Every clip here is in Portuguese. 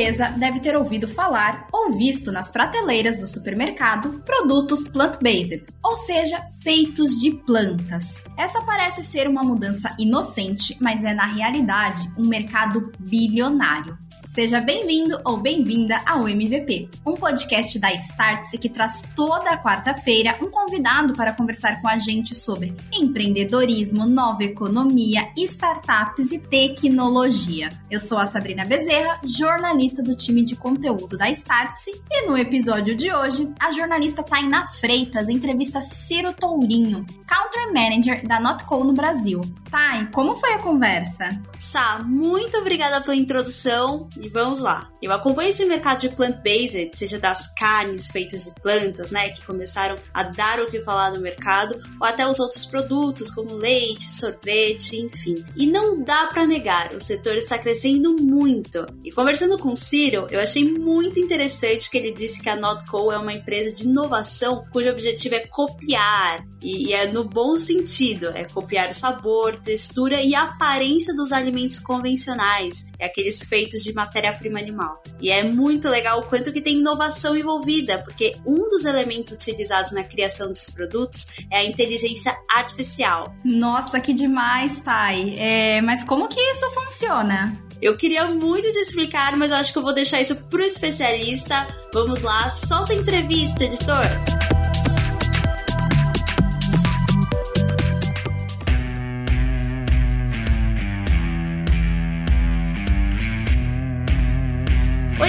certeza deve ter ouvido falar ou visto nas prateleiras do supermercado produtos plant-based, ou seja, feitos de plantas. Essa parece ser uma mudança inocente, mas é na realidade um mercado bilionário. Seja bem-vindo ou bem-vinda ao MVP, um podcast da Startse que traz toda quarta-feira um convidado para conversar com a gente sobre empreendedorismo, nova economia, startups e tecnologia. Eu sou a Sabrina Bezerra, jornalista do time de conteúdo da Startse, e no episódio de hoje, a jornalista Tainá Freitas entrevista Ciro Tourinho, Country Manager da Notco no Brasil. Tai, como foi a conversa? Sá, muito obrigada pela introdução e vamos lá. Eu acompanho esse mercado de plant-based, seja das carnes feitas de plantas, né, que começaram a dar o que falar no mercado, ou até os outros produtos como leite, sorvete, enfim. E não dá para negar, o setor está crescendo muito. E conversando com o Ciro, eu achei muito interessante que ele disse que a Notco é uma empresa de inovação cujo objetivo é copiar, e, é no bom sentido, é copiar o sabor, textura e aparência dos alimentos convencionais, é aqueles feitos de matéria-prima animal. E é muito legal o quanto que tem inovação envolvida, porque um dos elementos utilizados na criação dos produtos é a inteligência artificial. Nossa, que demais, Thay! É, mas como que isso funciona? Eu queria muito te explicar, mas eu acho que eu vou deixar isso pro especialista. Vamos lá, solta a entrevista, editor!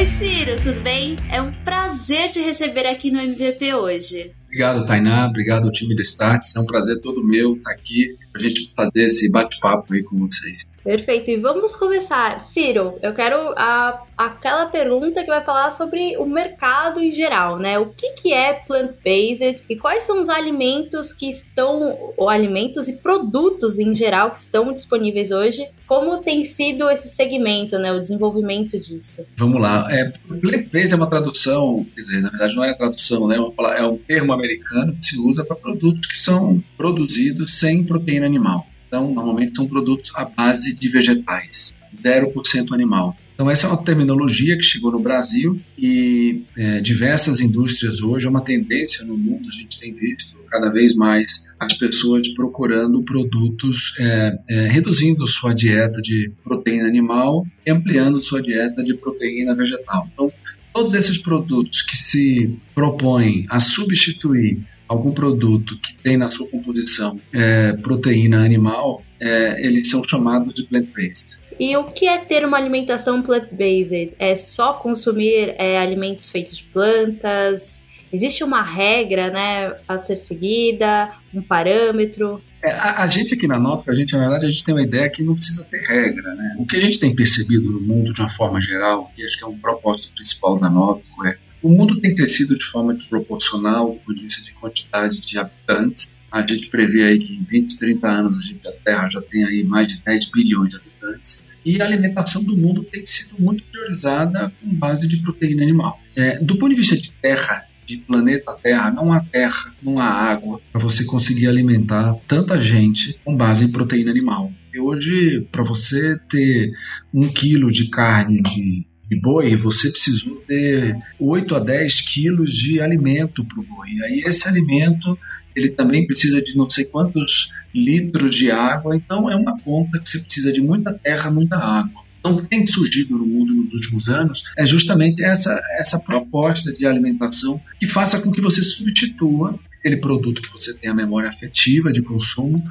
Oi, Ciro, tudo bem? É um prazer te receber aqui no MVP hoje. Obrigado, Tainá. Obrigado ao time do Starts. É um prazer todo meu estar aqui a gente fazer esse bate-papo aí com vocês. Perfeito. E vamos começar. Ciro, eu quero a, aquela pergunta que vai falar sobre o mercado em geral, né? O que, que é plant-based e quais são os alimentos que estão, ou alimentos e produtos em geral que estão disponíveis hoje? Como tem sido esse segmento, né? O desenvolvimento disso? Vamos lá. É, plant-based é uma tradução, quer dizer, na verdade não é a tradução, né? É um termo americano que se usa para produtos que são produzidos sem proteína animal. Então, normalmente são produtos à base de vegetais, 0% animal. Então, essa é uma terminologia que chegou no Brasil e é, diversas indústrias hoje, é uma tendência no mundo, a gente tem visto cada vez mais as pessoas procurando produtos, é, é, reduzindo sua dieta de proteína animal e ampliando sua dieta de proteína vegetal. Então, todos esses produtos que se propõem a substituir algum produto que tem na sua composição é, proteína animal, é, eles são chamados de plant-based. E o que é ter uma alimentação plant-based? É só consumir é, alimentos feitos de plantas? Existe uma regra né, a ser seguida, um parâmetro? É, a, a, gente aqui na Nota, a gente, na verdade, a gente tem uma ideia que não precisa ter regra. Né? O que a gente tem percebido no mundo de uma forma geral, que acho que é um propósito principal da Nota, é o mundo tem crescido de forma desproporcional do ponto de vista de quantidade de habitantes. A gente prevê aí que em 20, 30 anos a, Terra já tem aí mais de 10 bilhões de habitantes. E a alimentação do mundo tem sido muito priorizada com base de proteína animal. É, do ponto de vista de terra, de planeta Terra, não há terra, não há água para você conseguir alimentar tanta gente com base em proteína animal. E hoje, para você ter um quilo de carne de de boi, você precisou ter 8 a 10 quilos de alimento para o boi. Aí esse alimento ele também precisa de não sei quantos litros de água, então é uma conta que você precisa de muita terra, muita água. Então, o que tem surgido no mundo nos últimos anos é justamente essa, essa proposta de alimentação que faça com que você substitua aquele produto que você tem a memória afetiva de consumo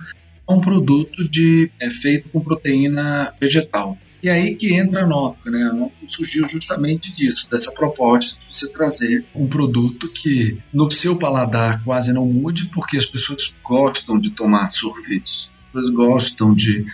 a um produto de, é, feito com proteína vegetal. E aí que entra a Nópica, né? A Nópica surgiu justamente disso, dessa proposta de você trazer um produto que no seu paladar quase não mude, porque as pessoas gostam de tomar sorvetes, as pessoas gostam de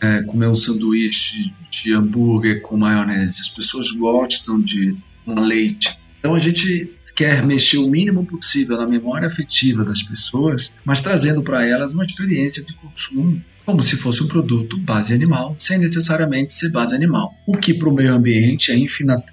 é, comer um sanduíche de hambúrguer com maionese, as pessoas gostam de um leite. Então a gente quer mexer o mínimo possível na memória afetiva das pessoas, mas trazendo para elas uma experiência de consumo como se fosse um produto base animal, sem necessariamente ser base animal, o que para o meio ambiente é,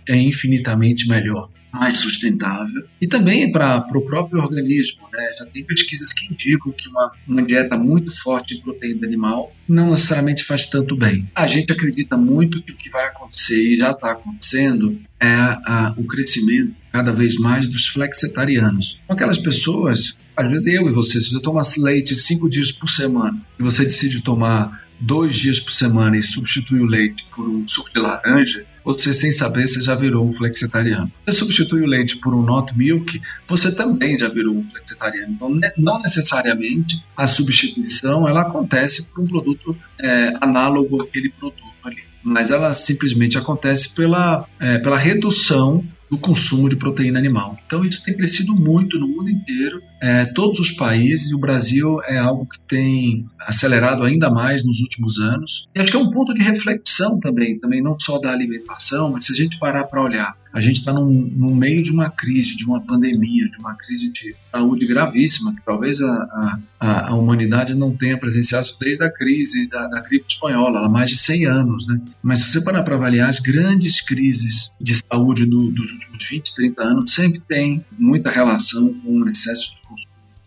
é infinitamente melhor. Mais sustentável e também para o próprio organismo. Né? Já tem pesquisas que indicam que uma, uma dieta muito forte em proteína animal não necessariamente faz tanto bem. A gente acredita muito que o que vai acontecer e já está acontecendo é a, o crescimento cada vez mais dos flexetarianos. Aquelas pessoas, às vezes eu e você, se você toma leite cinco dias por semana e você decide tomar dois dias por semana e substitui o leite por um suco de laranja, você sem saber você já virou um flexitariano. Você substitui o leite por um not milk, você também já virou um flexitariano. Então, não necessariamente a substituição ela acontece por um produto é, análogo àquele produto ali, mas ela simplesmente acontece pela, é, pela redução do consumo de proteína animal. Então isso tem crescido muito no mundo inteiro, é, todos os países, e o Brasil é algo que tem acelerado ainda mais nos últimos anos. E acho que é um ponto de reflexão também, também não só da alimentação, mas se a gente parar para olhar a gente está no meio de uma crise, de uma pandemia, de uma crise de saúde gravíssima, que talvez a, a, a humanidade não tenha presenciado desde a crise da, da, gripe espanhola, há mais de 100 anos. Né? Mas se você parar para avaliar, as grandes crises de saúde do, dos últimos 20, 30 anos sempre tem muita relação com o excesso de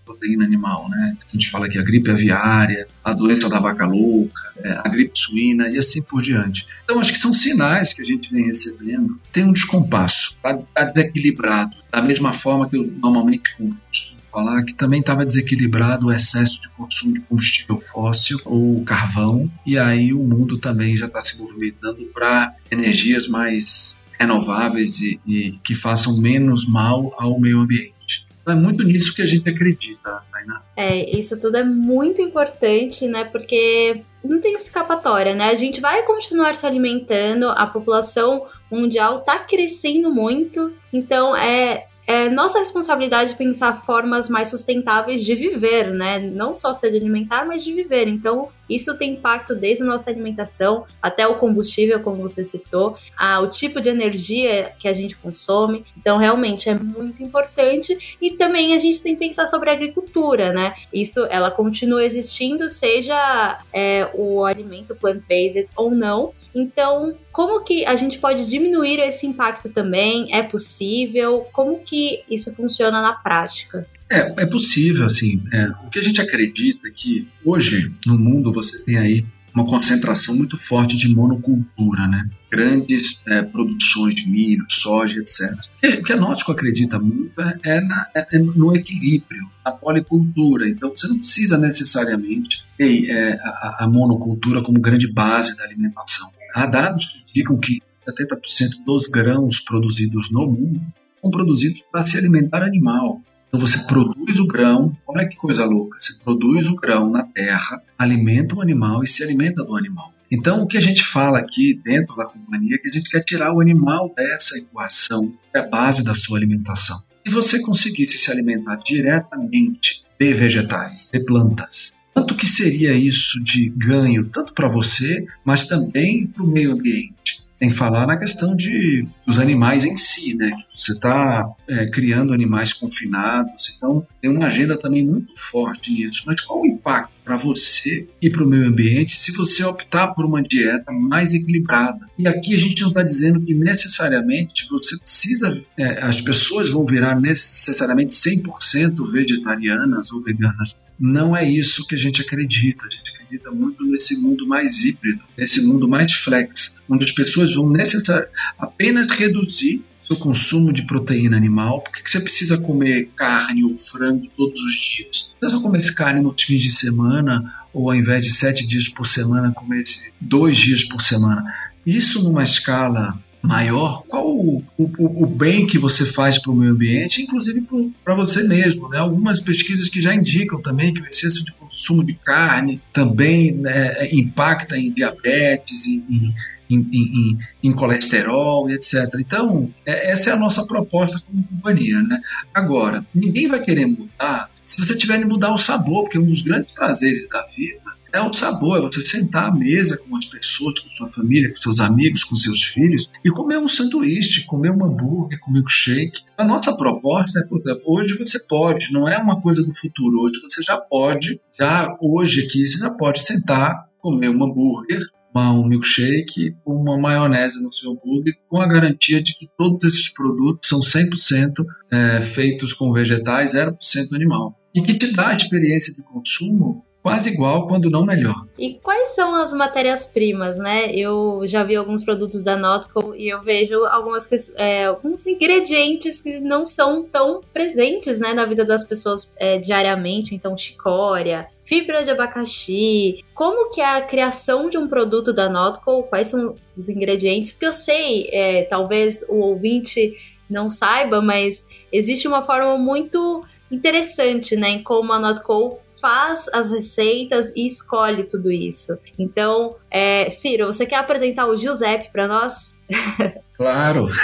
proteína animal, né? A gente fala que a gripe aviária, a doença da vaca louca, é, a gripe suína e assim por diante. Então, acho que são sinais que a gente vem recebendo. Tem um descompasso, está tá desequilibrado. Da mesma forma que eu normalmente costumo falar, que também estava desequilibrado o excesso de consumo de combustível fóssil ou carvão, e aí o mundo também já está se movimentando para energias mais renováveis e, e que façam menos mal ao meio ambiente. É muito nisso que a gente acredita, Tainá. É, isso tudo é muito importante, né? Porque não tem escapatória, né? A gente vai continuar se alimentando, a população mundial está crescendo muito, então é é nossa responsabilidade pensar formas mais sustentáveis de viver, né? Não só se alimentar, mas de viver. Então, isso tem impacto desde a nossa alimentação até o combustível, como você citou, a, o tipo de energia que a gente consome. Então, realmente é muito importante. E também a gente tem que pensar sobre a agricultura, né? Isso, ela continua existindo, seja é, o alimento plant-based ou não. Então, como que a gente pode diminuir esse impacto também? É possível? Como que isso funciona na prática? É, é possível, assim. É, o que a gente acredita é que hoje no mundo você tem aí uma concentração muito forte de monocultura, né? Grandes é, produções de milho, soja, etc. O que a Nótico acredita muito é, é, na, é, é, no equilíbrio, na policultura. Então, você não precisa necessariamente ter é, a, a monocultura como grande base da alimentação. Há dados que indicam que 70% dos grãos produzidos no mundo são produzidos para se alimentar animal. Então você produz o grão, olha que coisa louca, você produz o grão na terra, alimenta o animal e se alimenta do animal. Então o que a gente fala aqui dentro da companhia é que a gente quer tirar o animal dessa equação, que é a base da sua alimentação. Se você conseguisse se alimentar diretamente de vegetais, de plantas, quanto que seria isso de ganho, tanto para você, mas também para o meio ambiente? Sem falar na questão de dos animais em si, né? Você está é, criando animais confinados, então tem uma agenda também muito forte nisso. Mas qual o impacto para você e para o meio ambiente se você optar por uma dieta mais equilibrada? E aqui a gente não está dizendo que necessariamente você precisa, é, as pessoas vão virar necessariamente 100% vegetarianas ou veganas. Não é isso que a gente acredita. A gente acredita muito nesse mundo mais híbrido, nesse mundo mais flex, onde as pessoas vão necessariamente apenas reduzir seu consumo de proteína animal. Por que você precisa comer carne ou frango todos os dias? Você só comer carne nos fins de semana, ou ao invés de sete dias por semana, comer dois dias por semana. Isso numa escala maior, qual o, o, o bem que você faz para o meio ambiente, inclusive para você mesmo. Né? Algumas pesquisas que já indicam também que o excesso de consumo de carne também né, impacta em diabetes, em, em em, em, em, colesterol e etc. Então, é, essa é a nossa proposta como companhia. Né? Agora, ninguém vai querer mudar se você tiver de mudar o sabor, porque um dos grandes prazeres da vida é o sabor, é você sentar à mesa com as pessoas, com sua família, com seus amigos, com seus filhos e comer um sanduíche, comer um hambúrguer, comer um shake. A nossa proposta é, hoje você pode, não é uma coisa do futuro, hoje você já pode, já hoje aqui você já pode sentar, comer um hambúrguer uma, um milkshake, uma maionese no seu hambúrguer, com a garantia de que todos esses produtos são 100% é, feitos com vegetais, 0% animal. E que te dá a experiência de consumo quase igual, quando não melhor. E quais são as matérias-primas, né? Eu já vi alguns produtos da Notco e eu vejo algumas, é, alguns ingredientes que não são tão presentes né, na vida das pessoas é, diariamente, então chicória, fibra de abacaxi, como que é a criação de um produto da Notco, quais são os ingredientes, porque eu sei, é, talvez o ouvinte não saiba, mas existe uma forma muito interessante, né, em como a Notco faz as receitas e escolhe tudo isso. Então, é, Ciro, você quer apresentar o Giuseppe para nós? Claro.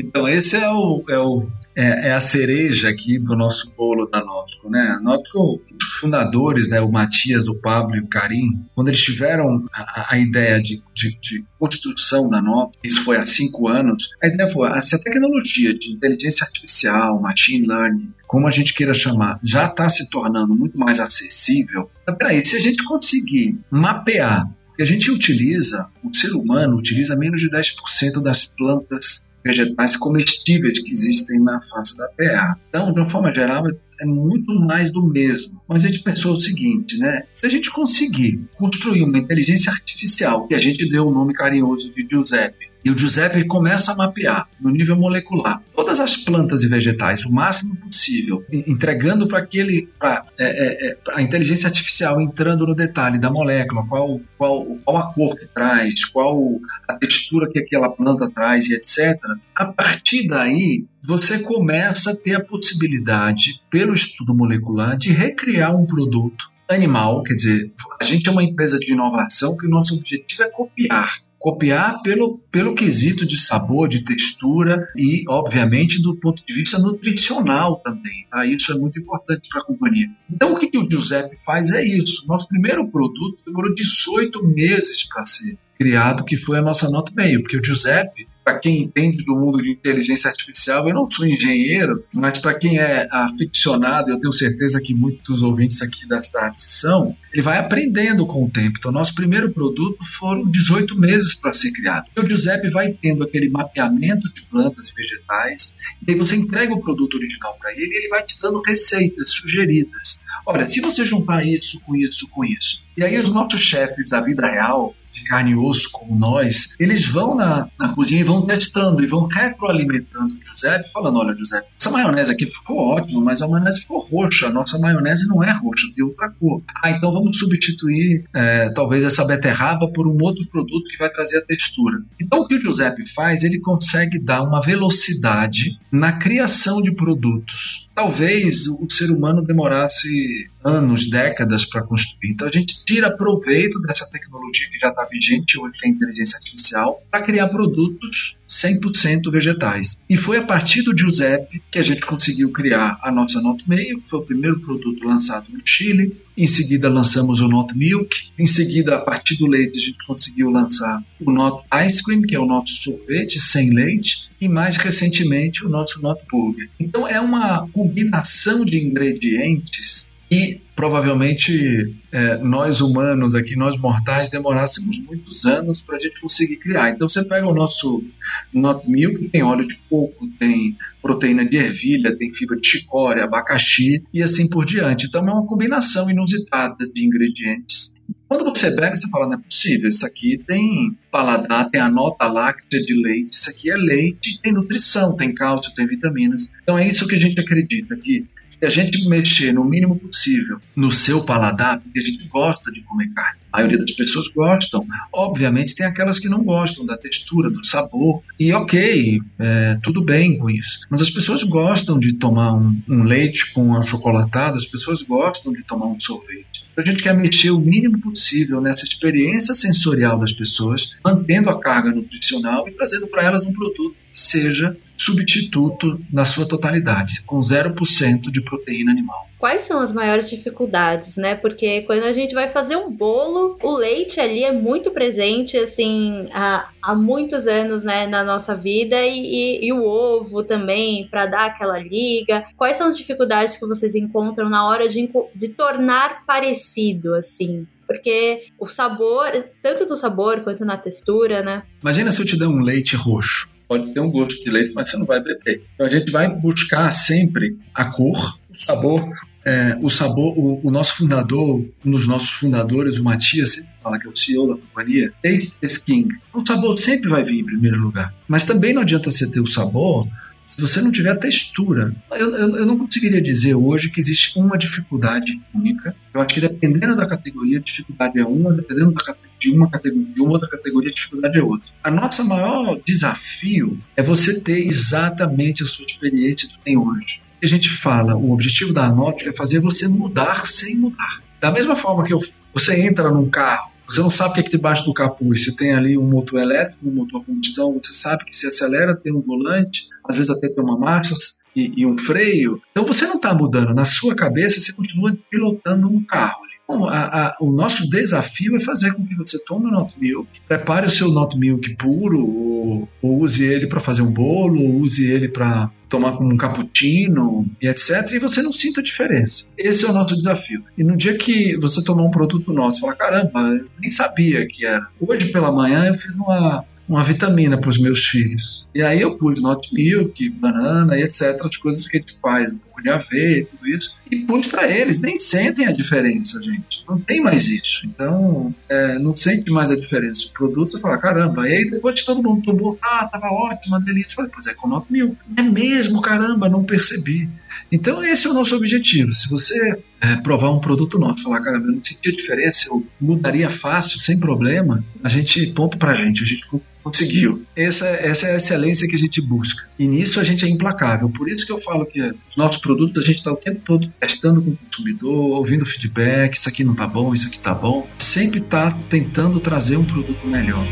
Então, esse é, o, é, o, é, é, a cereja aqui do nosso bolo da Nótico, né? A Nótico, os fundadores, né, o Matias, o Pablo e o Karim, quando eles tiveram a, a ideia de, de, de, construção da Nótico, isso foi há cinco anos, a ideia foi, se a tecnologia de inteligência artificial, machine learning, como a gente queira chamar, já está se tornando muito mais acessível, peraí, se a gente conseguir mapear porque a gente utiliza, o ser humano utiliza menos de 10% das plantas vegetais comestíveis que existem na face da Terra. Então, de uma forma geral, é muito mais do mesmo. Mas a gente pensou o seguinte, né? Se a gente conseguir construir uma inteligência artificial, que a gente deu o nome carinhoso de Giuseppe, e o Giuseppe começa a mapear no nível molecular todas as plantas e vegetais o máximo possível, entregando para aquele para é, é, é, a inteligência artificial entrando no detalhe da molécula, qual, qual, qual a cor que traz, qual a textura que aquela planta traz e etc. A partir daí você começa a ter a possibilidade, pelo estudo molecular, de recriar um produto animal, quer dizer, a gente é uma empresa de inovação que o nosso objetivo é copiar copiar pelo, pelo quesito de sabor, de textura e, obviamente, do ponto de vista nutricional também. Tá? Isso é muito importante para a companhia. Então, o que, que o Giuseppe faz é isso. Nosso primeiro produto demorou 18 meses para ser criado, que foi a nossa nota meio, porque o Giuseppe para quem entende do mundo de inteligência artificial, eu não sou engenheiro, mas para quem é aficionado, eu tenho certeza que muitos ouvintes aqui da Start são, ele vai aprendendo com o tempo. Então, nosso primeiro produto foram 18 meses para ser criado. O Giuseppe vai tendo aquele mapeamento de plantas e vegetais, e aí você entrega o produto original para ele, e ele vai te dando receitas sugeridas. Olha, se você juntar isso com isso com isso, e aí os nossos chefes da vida real, de carne e osso como nós, eles vão na, na cozinha e vão testando e vão retroalimentando o Giuseppe, falando: olha, Giuseppe, essa maionese aqui ficou ótima, mas a maionese ficou roxa. A nossa maionese não é roxa, tem outra cor. Ah, então vamos substituir é, talvez essa beterraba por um outro produto que vai trazer a textura. Então o que o Giuseppe faz, ele consegue dar uma velocidade na criação de produtos. Talvez o ser humano demorasse anos, décadas para construir. Então a gente tira proveito dessa tecnologia que já está vigente hoje, que é a inteligência artificial, para criar produtos 100% vegetais. E foi a partir do Giuseppe que a gente conseguiu criar a nossa Not Meio, que foi o primeiro produto lançado no Chile. Em seguida lançamos o Not Milk. Em seguida, a partir do leite, a gente conseguiu lançar o Not Ice Cream, que é o nosso sorvete sem leite. E mais recentemente, o nosso Not Burger. Então é uma combinação de ingredientes e provavelmente é, nós humanos aqui, nós mortais, demorássemos muitos anos para a gente conseguir criar. Então você pega o nosso Not Milk, tem óleo de coco, tem proteína de ervilha, tem fibra de chicória, abacaxi e assim por diante. Então é uma combinação inusitada de ingredientes. Quando você pega, você fala, não é possível, isso aqui tem paladar, tem a nota láctea de leite, isso aqui é leite, tem nutrição, tem cálcio, tem vitaminas. Então é isso que a gente acredita, que se a gente mexer no mínimo possível no seu paladar, porque a gente gosta de comer carne, a maioria das pessoas gostam. Obviamente tem aquelas que não gostam da textura, do sabor. E ok, é, tudo bem com isso. Mas as pessoas gostam de tomar um, um leite com achocolatado, as pessoas gostam de tomar um sorvete. Então, a gente quer mexer o mínimo possível nessa experiência sensorial das pessoas, mantendo a carga nutricional e trazendo para elas um produto que seja substituto na sua totalidade, com 0% de proteína animal. Quais são as maiores dificuldades, né? Porque quando a gente vai fazer um bolo, o leite ali é muito presente, assim, há, há muitos anos, né, na nossa vida e, e, e o ovo também, para dar aquela liga. Quais são as dificuldades que vocês encontram na hora de, de tornar parecido, assim? Porque o sabor, tanto do sabor quanto na textura, né? Imagina se eu te der um leite roxo pode ter um gosto de leite, mas você não vai beber. Então a gente vai buscar sempre a cor, o sabor. É, o sabor, o, o, nosso fundador, um dos nossos fundadores, o Matias, sempre fala que é o CEO da companhia, taste is king. O sabor sempre vai vir em primeiro lugar. Mas também não adianta você ter o sabor se você não tiver textura. Eu, eu, eu, não conseguiria dizer hoje que existe uma dificuldade única. Eu acho que dependendo da categoria, a dificuldade é uma, dependendo da, de uma categoria, de uma outra categoria, a dificuldade é outra. A nossa maior desafio é você ter exatamente a sua experiência que tem hoje. A gente fala, o objetivo da Anótica é fazer você mudar sem mudar. Da mesma forma que eu, você entra num carro você não sabe o que é que debaixo do capuz. Você tem ali um motor elétrico, um motor a combustão, você sabe que se acelera, tem um volante, às vezes até tem uma marcha e, e um freio. Então você não está mudando. Na sua cabeça, você continua pilotando um carro. Bom, a, a, o nosso desafio é fazer com que você tome o Not Milk, prepare o seu Not Milk puro, ou, ou use ele para fazer um bolo, ou use ele para tomar como um cappuccino e etc. E você não sinta diferença. Esse é o nosso desafio. E no dia que você tomar um produto nosso, fala caramba, eu nem sabia que era. Hoje pela manhã eu fiz uma uma vitamina para os meus filhos. E aí eu pus not milk, banana e etc, as coisas que a gente faz, um pouco de tudo isso, e pus para eles. Nem sentem a diferença, gente. Não tem mais isso. Então, é, não sente mais a diferença. O produto, você fala, caramba. E aí depois que todo mundo tomou, ah, tava ótimo, uma delícia. Eu falei, pois é, com not milk. É mesmo, caramba, não percebi. Então, esse é o nosso objetivo. Se você é, provar um produto nosso, falar, caramba, eu não senti a diferença, eu mudaria fácil, sem problema, a gente, ponto pra gente, a gente conseguiu. Essa, essa é a excelência que a gente busca. E nisso a gente é implacável. Por isso que eu falo que os nossos produtos a gente está o tempo todo testando com o consumidor, ouvindo feedback, isso aqui não está bom, isso aqui está bom. Sempre está tentando trazer um produto melhor.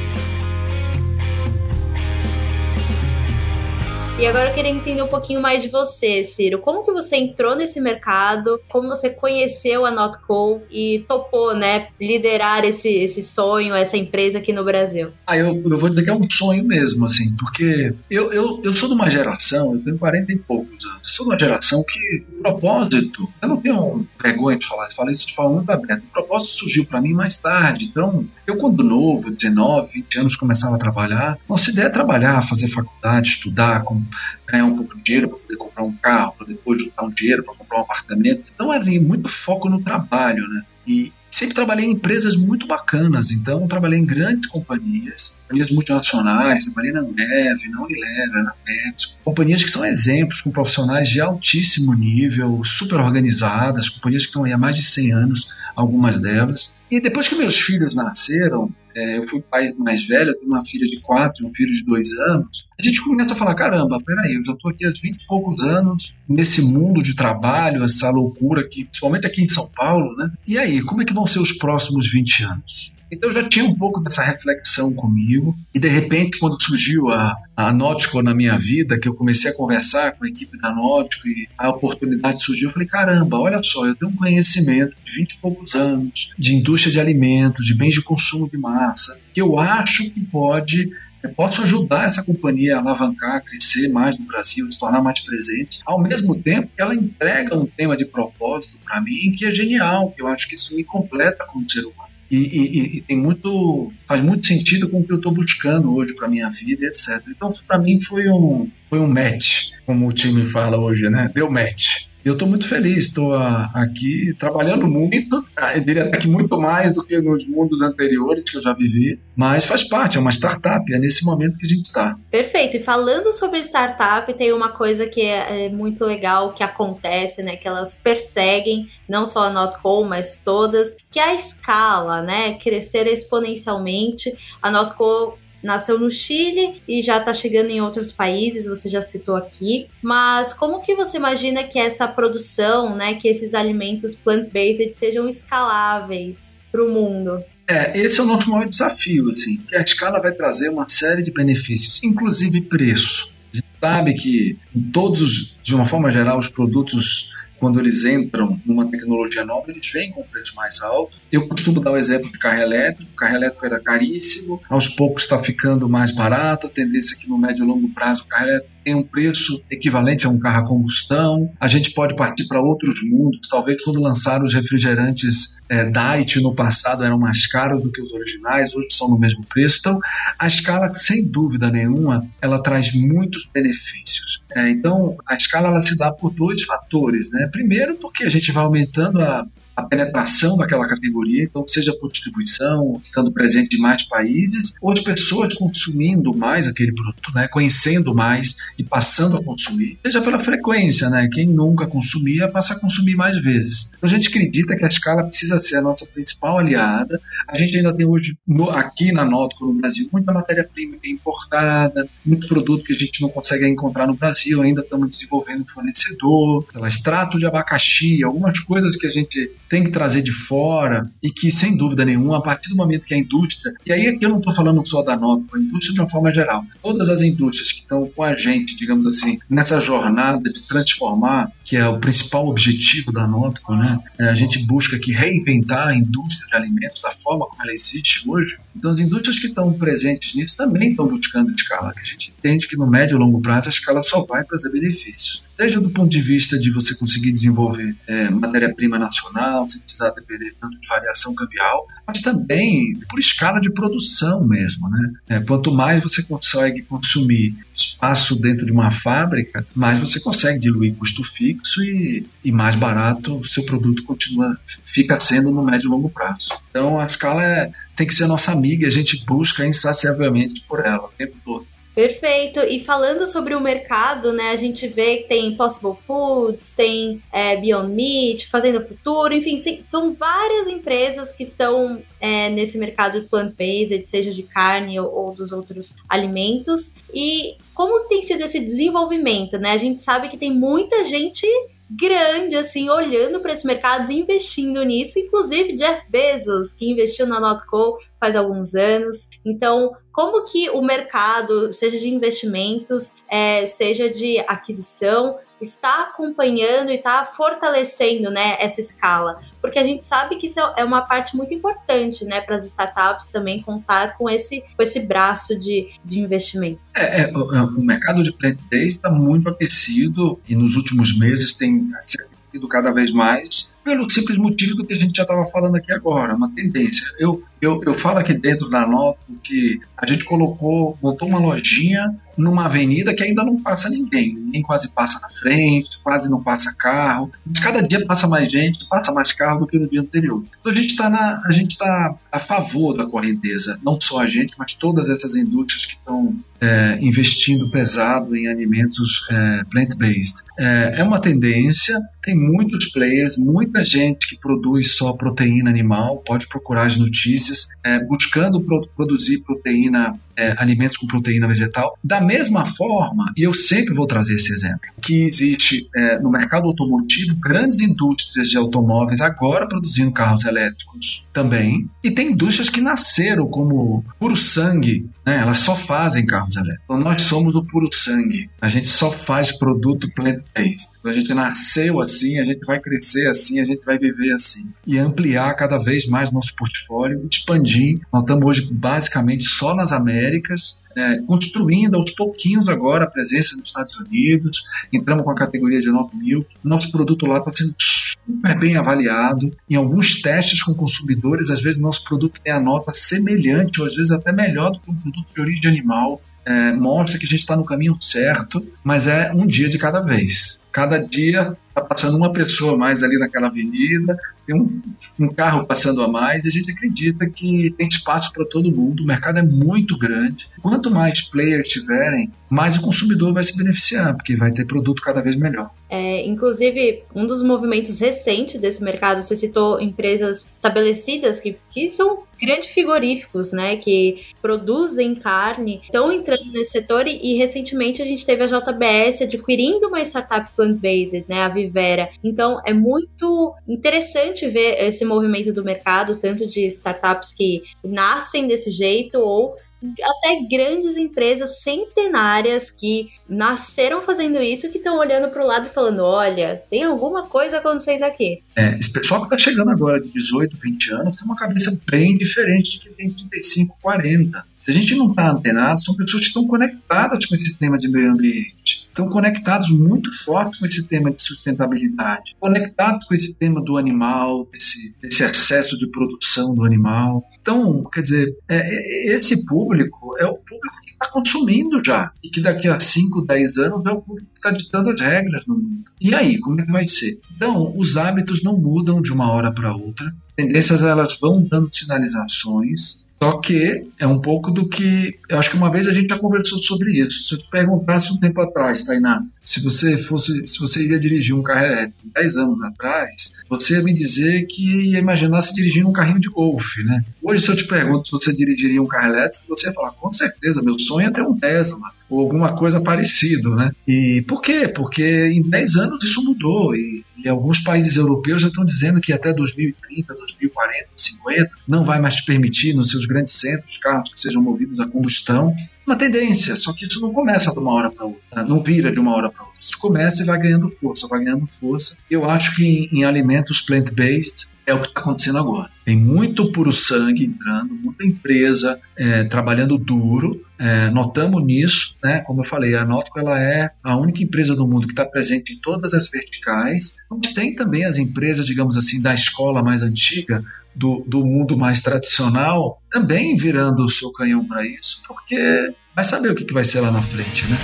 E agora eu queria entender um pouquinho mais de você, Ciro. Como que você entrou nesse mercado? Como você conheceu a Notco e topou, né, liderar esse, esse sonho, essa empresa aqui no Brasil? Ah, eu, eu vou dizer que é um sonho mesmo, assim, porque eu, eu, eu sou de uma geração, eu tenho 40 e poucos anos, sou de uma geração que o propósito, eu não tenho vergonha de falar, falei isso de forma muito aberta, o propósito surgiu para mim mais tarde, então eu quando novo, 19, 20 anos, começava a trabalhar, nossa ideia é trabalhar, fazer faculdade, estudar, com ganhar um pouco de dinheiro para poder comprar um carro, para depois juntar um dinheiro para comprar um apartamento. Então, ali, muito foco no trabalho, né? E sempre trabalhei em empresas muito bacanas, então trabalhei em grandes companhias, companhias multinacionais, trabalhei na Ambev, na Unilever, na Pepsi, companhias que são exemplos com profissionais de altíssimo nível, super organizadas, companhias que estão aí há mais de 100 anos, algumas delas. E depois que meus filhos nasceram, é, eu fui pai mais velho, tenho uma filha de quatro e um filho de dois anos, a gente começa a falar, caramba, peraí, eu já estou aqui há 20 e poucos anos nesse mundo de trabalho, essa loucura aqui, principalmente aqui em São Paulo, né? E aí, como é que vão ser os próximos 20 anos? Então eu já tinha um pouco dessa reflexão comigo, e de repente, quando surgiu a, a Nótico na minha vida, que eu comecei a conversar com a equipe da Nótico e a oportunidade surgiu, eu falei: caramba, olha só, eu tenho um conhecimento de 20 e poucos anos de indústria de alimentos, de bens de consumo de massa, que eu acho que pode posso ajudar essa companhia a alavancar, a crescer mais no Brasil, se tornar mais presente. Ao mesmo tempo, ela entrega um tema de propósito para mim que é genial, que eu acho que isso me completa como ser humano. E, e, e, tem muito faz muito sentido com o que eu estou buscando hoje para minha vida etc então para mim foi um foi um match como o time fala hoje né? Deu match eu estou muito feliz, estou aqui trabalhando muito, eu diria que muito mais do que nos mundos anteriores que eu já vivi, mas faz parte, é uma startup, é nesse momento que a gente está. Perfeito, e falando sobre startup, tem uma coisa que é, é muito legal que acontece, né, que elas perseguem, não só a Notco, mas todas, que é a escala, né, crescer exponencialmente. A Notco nasceu no Chile e já está chegando em outros países, você já citou aqui. Mas como que você imagina que essa produção, né, que esses alimentos plant-based sejam escaláveis para o mundo? É, esse é o nosso maior desafio, assim, que a escala vai trazer uma série de benefícios, inclusive preço. A gente sabe que todos, de uma forma geral, os produtos quando eles entram numa tecnologia nova, eles vêm com preço mais alto. Eu costumo dar o exemplo de carro elétrico. O carro elétrico era caríssimo, aos poucos está ficando mais barato. A tendência é que no médio e longo prazo o carro elétrico tem um preço equivalente a um carro a combustão. A gente pode partir para outros mundos. Talvez quando lançaram os refrigerantes é, Diet no passado eram mais caros do que os originais, hoje são no mesmo preço. Então, a escala, sem dúvida nenhuma, ela traz muitos benefícios. É, então, a escala ela se dá por dois fatores, né? Primeiro, porque a gente vai aumentando a a penetração daquela categoria, então seja por distribuição, estando presente em mais países, ou as pessoas consumindo mais aquele produto, né, conhecendo mais e passando a consumir, seja pela frequência, né, quem nunca consumia passa a consumir mais vezes. Então a gente acredita que a escala precisa ser a nossa principal aliada. A gente ainda tem hoje no, aqui na Nótico, no Brasil, muita matéria-prima é importada, muito produto que a gente não consegue encontrar no Brasil, ainda estamos desenvolvendo fornecedor, sei lá, extrato de abacaxi, algumas coisas que a gente tem que trazer de fora e que, sem dúvida nenhuma, a partir do momento que a indústria, e aí aqui eu não estou falando só da nota, a indústria de uma forma geral, todas as indústrias que estão com a gente, digamos assim, nessa jornada de transformar, que é o principal objetivo da Notco, né? É, a gente busca aqui reinventar a indústria de alimentos da forma como ela existe hoje. Então, as indústrias que estão presentes nisso também estão buscando escala, que a gente entende que no médio e longo prazo a escala só vai trazer benefícios seja do ponto de vista de você conseguir desenvolver é, matéria-prima nacional, sem precisar depender tanto de variação cambial, mas também por escala de produção mesmo. Né? É, quanto mais você consegue consumir espaço dentro de uma fábrica, mais você consegue diluir custo fixo e, e mais barato o seu produto continua, fica sendo no médio e longo prazo. Então a escala é, tem que ser nossa amiga a gente busca insaciavelmente por ela o tempo todo. Perfeito. E falando sobre o mercado, né, a gente vê que tem Possible Foods, tem é, Beyond Meat, Fazenda Futuro, enfim, são várias empresas que estão é, nesse mercado de plant-based, seja de carne ou, ou, dos outros alimentos. E como tem sido esse desenvolvimento, né? A gente sabe que tem muita gente grande, assim, olhando para esse mercado, investindo nisso, inclusive Jeff Bezos, que investiu na Notco faz alguns anos. Então, como que o mercado, seja de investimentos, é, seja de aquisição, está acompanhando e está fortalecendo né, essa escala. Porque a gente sabe que isso é uma parte muito importante né, para as startups também contar com esse, com esse braço de, de investimento. É, é, o, é, o, mercado de plant-based está muito aquecido e nos últimos meses tem se aquecido cada vez mais pelo simples motivo que a gente já estava falando aqui agora, uma tendência. Eu, eu, eu falo aqui dentro da nota que a gente colocou, montou uma lojinha numa avenida que ainda não passa ninguém. Ninguém quase passa na frente, quase não passa carro. Mas cada dia passa mais gente, passa mais carro do que no dia anterior. Então a gente está a gente tá a favor da correnteza, não só a gente, mas todas essas indústrias que estão é, investindo pesado em alimentos é, plant-based. É, é uma tendência, tem muitos players, muita gente que produz só proteína animal, pode procurar as notícias, é, buscando pro, produzir proteína é, alimentos com proteína vegetal. Da mesma forma, e eu sempre vou trazer esse exemplo, que existe é, no mercado automotivo grandes indústrias de automóveis agora produzindo carros elétricos também, e tem indústrias que nasceram como puro sangue, né? elas só fazem carros elétricos. Então nós somos o puro sangue, a gente só faz produto plant-based. Então, a gente nasceu assim, a gente vai crescer assim, a gente vai viver assim. E ampliar cada vez mais nosso portfólio, expandir. Nós estamos hoje basicamente só nas Américas Américas, é, construindo aos pouquinhos agora a presença nos Estados Unidos, entramos com a categoria de Not Milk. Nosso produto lá está sendo super bem avaliado. Em alguns testes com consumidores, às vezes nosso produto tem a nota semelhante, ou às vezes até melhor do que um produto de origem animal. É, mostra que a gente está no caminho certo, mas é um dia de cada vez. Cada dia está passando uma pessoa a mais ali naquela avenida, tem um, um, carro passando a mais, e a gente acredita que tem espaço para todo mundo, o mercado é muito grande. Quanto mais players tiverem, mais o consumidor vai se beneficiar, porque vai ter produto cada vez melhor. É, inclusive, um dos movimentos recentes desse mercado, você citou empresas estabelecidas que, que são grandes frigoríficos, né, que produzem carne, estão entrando nesse setor e, e recentemente a gente teve a JBS adquirindo uma startup plant-based, né, a Vivera. Então é muito interessante ver esse movimento do mercado, tanto de startups que nascem desse jeito ou até grandes empresas centenárias que nasceram fazendo isso que estão olhando para o lado e falando: olha, tem alguma coisa acontecendo aqui. É, esse pessoal que está chegando agora de 18, 20 anos tem uma cabeça bem diferente de quem tem 35, 40. Se a gente não está antenado, são pessoas que estão conectadas com esse tema de meio ambiente, estão conectados muito forte com esse tema de sustentabilidade, conectados com esse tema do animal, desse, desse excesso de produção do animal. Então, quer dizer, é, é esse público é o público que está consumindo já e que daqui a 5, 10 anos é o público que está ditando as regras no mundo. E aí, como é que vai ser? Então, os hábitos não mudam de uma hora para outra. Tendências elas vão dando sinalizações só que é um pouco do que. Eu acho que uma vez a gente já conversou sobre isso. Se eu te perguntasse um tempo atrás, Tainá, se você fosse, se você iria dirigir um carro elétrico 10 anos atrás, você ia me dizer que ia imaginar se dirigindo um carrinho de golfe, né? Hoje, se eu te pergunto se você dirigiria um carro elétrico, você ia falar, com certeza, meu sonho é ter um Tesla ou alguma coisa parecida, né? E por quê? Porque em 10 anos isso mudou e, e, alguns países europeus já estão dizendo que até 2030, 2040, 50 não vai mais permitir nos seus grandes centros carros que sejam movidos a combustão. Uma tendência, só que isso não começa de uma hora para outra, não vira de uma hora para outra. Isso começa e vai ganhando força, vai ganhando força. Eu acho que em alimentos plant-based é o que está acontecendo agora. Tem muito puro sangue entrando, muita empresa é, trabalhando duro. É, notamos nisso, né? Como eu falei, a Nótico ela é a única empresa do mundo que está presente em todas as verticais. Mas tem também as empresas, digamos assim, da escola mais antiga, do, do mundo mais tradicional, também virando o seu canhão para isso, porque vai saber o que, que vai ser lá na frente, né?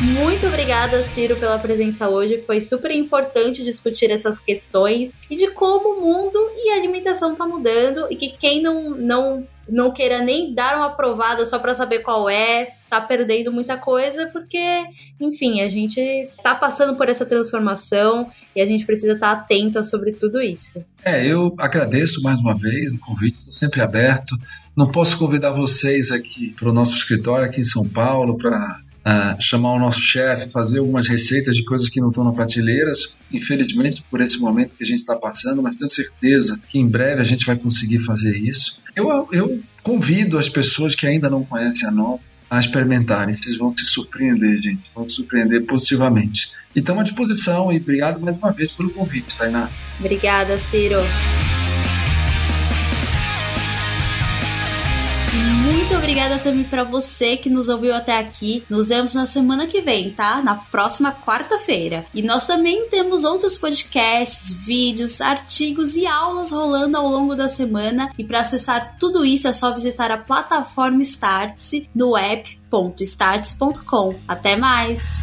Muito obrigada, Ciro, pela presença hoje. Foi super importante discutir essas questões e de como o mundo e a alimentação tá mudando e que quem não, não, não queira nem dar uma provada só para saber qual é, tá perdendo muita coisa, porque, enfim, a gente tá passando por essa transformação e a gente precisa estar tá atento sobre tudo isso. É, eu agradeço mais uma vez o convite, estou sempre aberto. Não posso convidar vocês aqui para o nosso escritório aqui em São Paulo para uh, chamar o nosso chefe, fazer algumas receitas de coisas que não estão na prateleiras, infelizmente por esse momento que a gente está passando, mas tenho certeza que em breve a gente vai conseguir fazer isso. Eu, eu convido as pessoas que ainda não conhecem a Nova a experimentarem. Vocês vão se surpreender, gente. Vão se surpreender positivamente. E estamos à disposição e obrigado mais uma vez pelo convite, Tainá. Obrigada, Ciro. Muito obrigada também para você que nos ouviu até aqui. Nos vemos na semana que vem, tá? Na próxima quarta-feira. E nós também temos outros podcasts, vídeos, artigos e aulas rolando ao longo da semana. E para acessar tudo isso é só visitar a plataforma Startse no app.startse.com. Até mais!